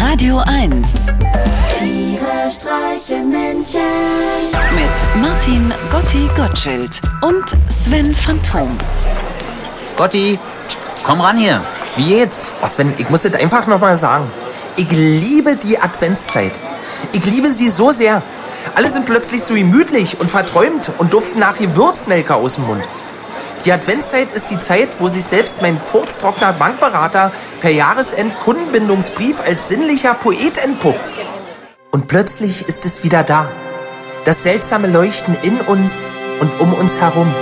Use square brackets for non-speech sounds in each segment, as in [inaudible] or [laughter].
Radio 1 Tiere streichen Menschen. mit Martin Gotti Gottschild und Sven Phantom. Gotti, komm ran hier. Wie geht's? Oh Sven, ich muss es einfach nochmal sagen. Ich liebe die Adventszeit. Ich liebe sie so sehr. Alle sind plötzlich so gemütlich und verträumt und duften nach Gewürznelke aus dem Mund. Die Adventszeit ist die Zeit, wo sich selbst mein furztrockener Bankberater per Jahresend Kundenbindungsbrief als sinnlicher Poet entpuppt. Und plötzlich ist es wieder da. Das seltsame Leuchten in uns und um uns herum.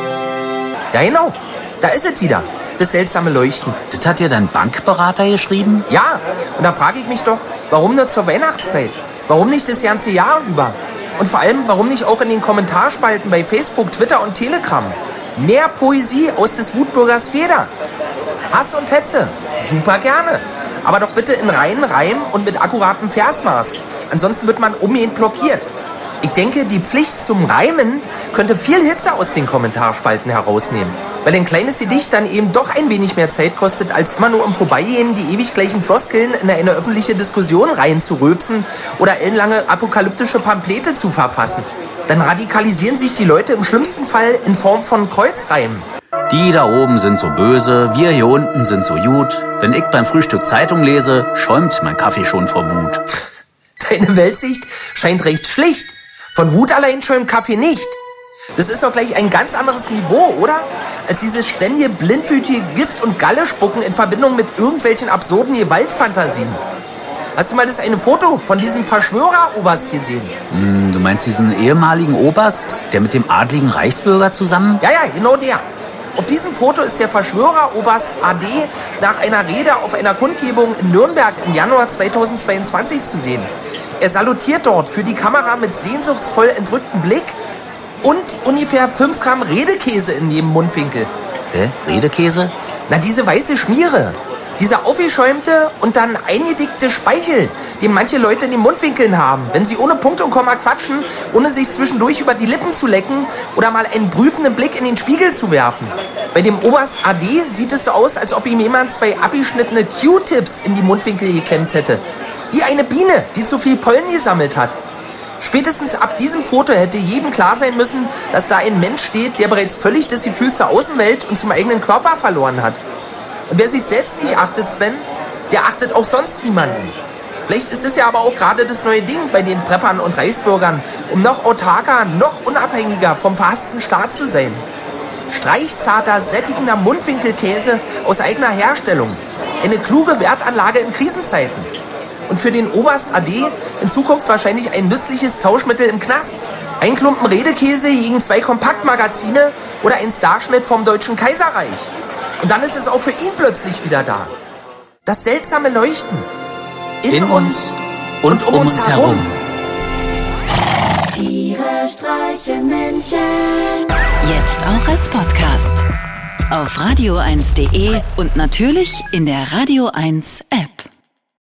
Ja genau, da ist es wieder. Das seltsame Leuchten. Das hat dir dein Bankberater geschrieben? Ja, und da frage ich mich doch, warum nur zur Weihnachtszeit? Warum nicht das ganze Jahr über? Und vor allem, warum nicht auch in den Kommentarspalten bei Facebook, Twitter und Telegram? Mehr Poesie aus des Wutbürgers Feder. Hass und Hetze, super gerne. Aber doch bitte in reinen Reim und mit akkuratem Versmaß. Ansonsten wird man umgehend blockiert. Ich denke, die Pflicht zum Reimen könnte viel Hitze aus den Kommentarspalten herausnehmen. Weil ein kleines Gedicht dann eben doch ein wenig mehr Zeit kostet, als immer nur im Vorbeigehen die ewig gleichen Floskeln in eine öffentliche Diskussion reinzurülpsen oder ellenlange apokalyptische Pamphlete zu verfassen. Dann radikalisieren sich die Leute im schlimmsten Fall in Form von Kreuzreimen. Die da oben sind so böse, wir hier unten sind so gut. Wenn ich beim Frühstück Zeitung lese, schäumt mein Kaffee schon vor Wut. [laughs] Deine Weltsicht scheint recht schlicht. Von Wut allein schäumt Kaffee nicht. Das ist doch gleich ein ganz anderes Niveau, oder? Als dieses ständige blindwütige Gift- und Galle-Spucken in Verbindung mit irgendwelchen absurden Gewaltfantasien. Hast du mal das eine Foto von diesem Verschwörer-Oberst gesehen? Hm, Du meinst diesen ehemaligen Oberst, der mit dem adligen Reichsbürger zusammen? Ja, ja, genau der. Auf diesem Foto ist der Verschwörer-Oberst AD nach einer Rede auf einer Kundgebung in Nürnberg im Januar 2022 zu sehen. Er salutiert dort für die Kamera mit sehnsuchtsvoll entrücktem Blick und ungefähr 5 Gramm Redekäse in jedem Mundwinkel. Hä? Redekäse? Na, diese weiße Schmiere. Dieser aufgeschäumte und dann eingedickte Speichel, den manche Leute in den Mundwinkeln haben, wenn sie ohne Punkt und Komma quatschen, ohne sich zwischendurch über die Lippen zu lecken oder mal einen prüfenden Blick in den Spiegel zu werfen. Bei dem Oberst AD sieht es so aus, als ob ihm jemand zwei abgeschnittene Q-Tips in die Mundwinkel geklemmt hätte. Wie eine Biene, die zu viel Pollen gesammelt hat. Spätestens ab diesem Foto hätte jedem klar sein müssen, dass da ein Mensch steht, der bereits völlig das Gefühl zur Außenwelt und zum eigenen Körper verloren hat. Und wer sich selbst nicht achtet, Sven, der achtet auch sonst niemanden. Vielleicht ist es ja aber auch gerade das neue Ding bei den Preppern und Reichsbürgern, um noch autarker, noch unabhängiger vom verhassten Staat zu sein. Streichzarter, sättigender Mundwinkelkäse aus eigener Herstellung. Eine kluge Wertanlage in Krisenzeiten. Und für den Oberst AD in Zukunft wahrscheinlich ein nützliches Tauschmittel im Knast. Ein Klumpen Redekäse gegen zwei Kompaktmagazine oder ein Starschnitt vom Deutschen Kaiserreich. Und dann ist es auch für ihn plötzlich wieder da. Das seltsame Leuchten. In uns und um uns herum. Tiere streichen Menschen. Jetzt auch als Podcast. Auf radio1.de und natürlich in der Radio 1 App.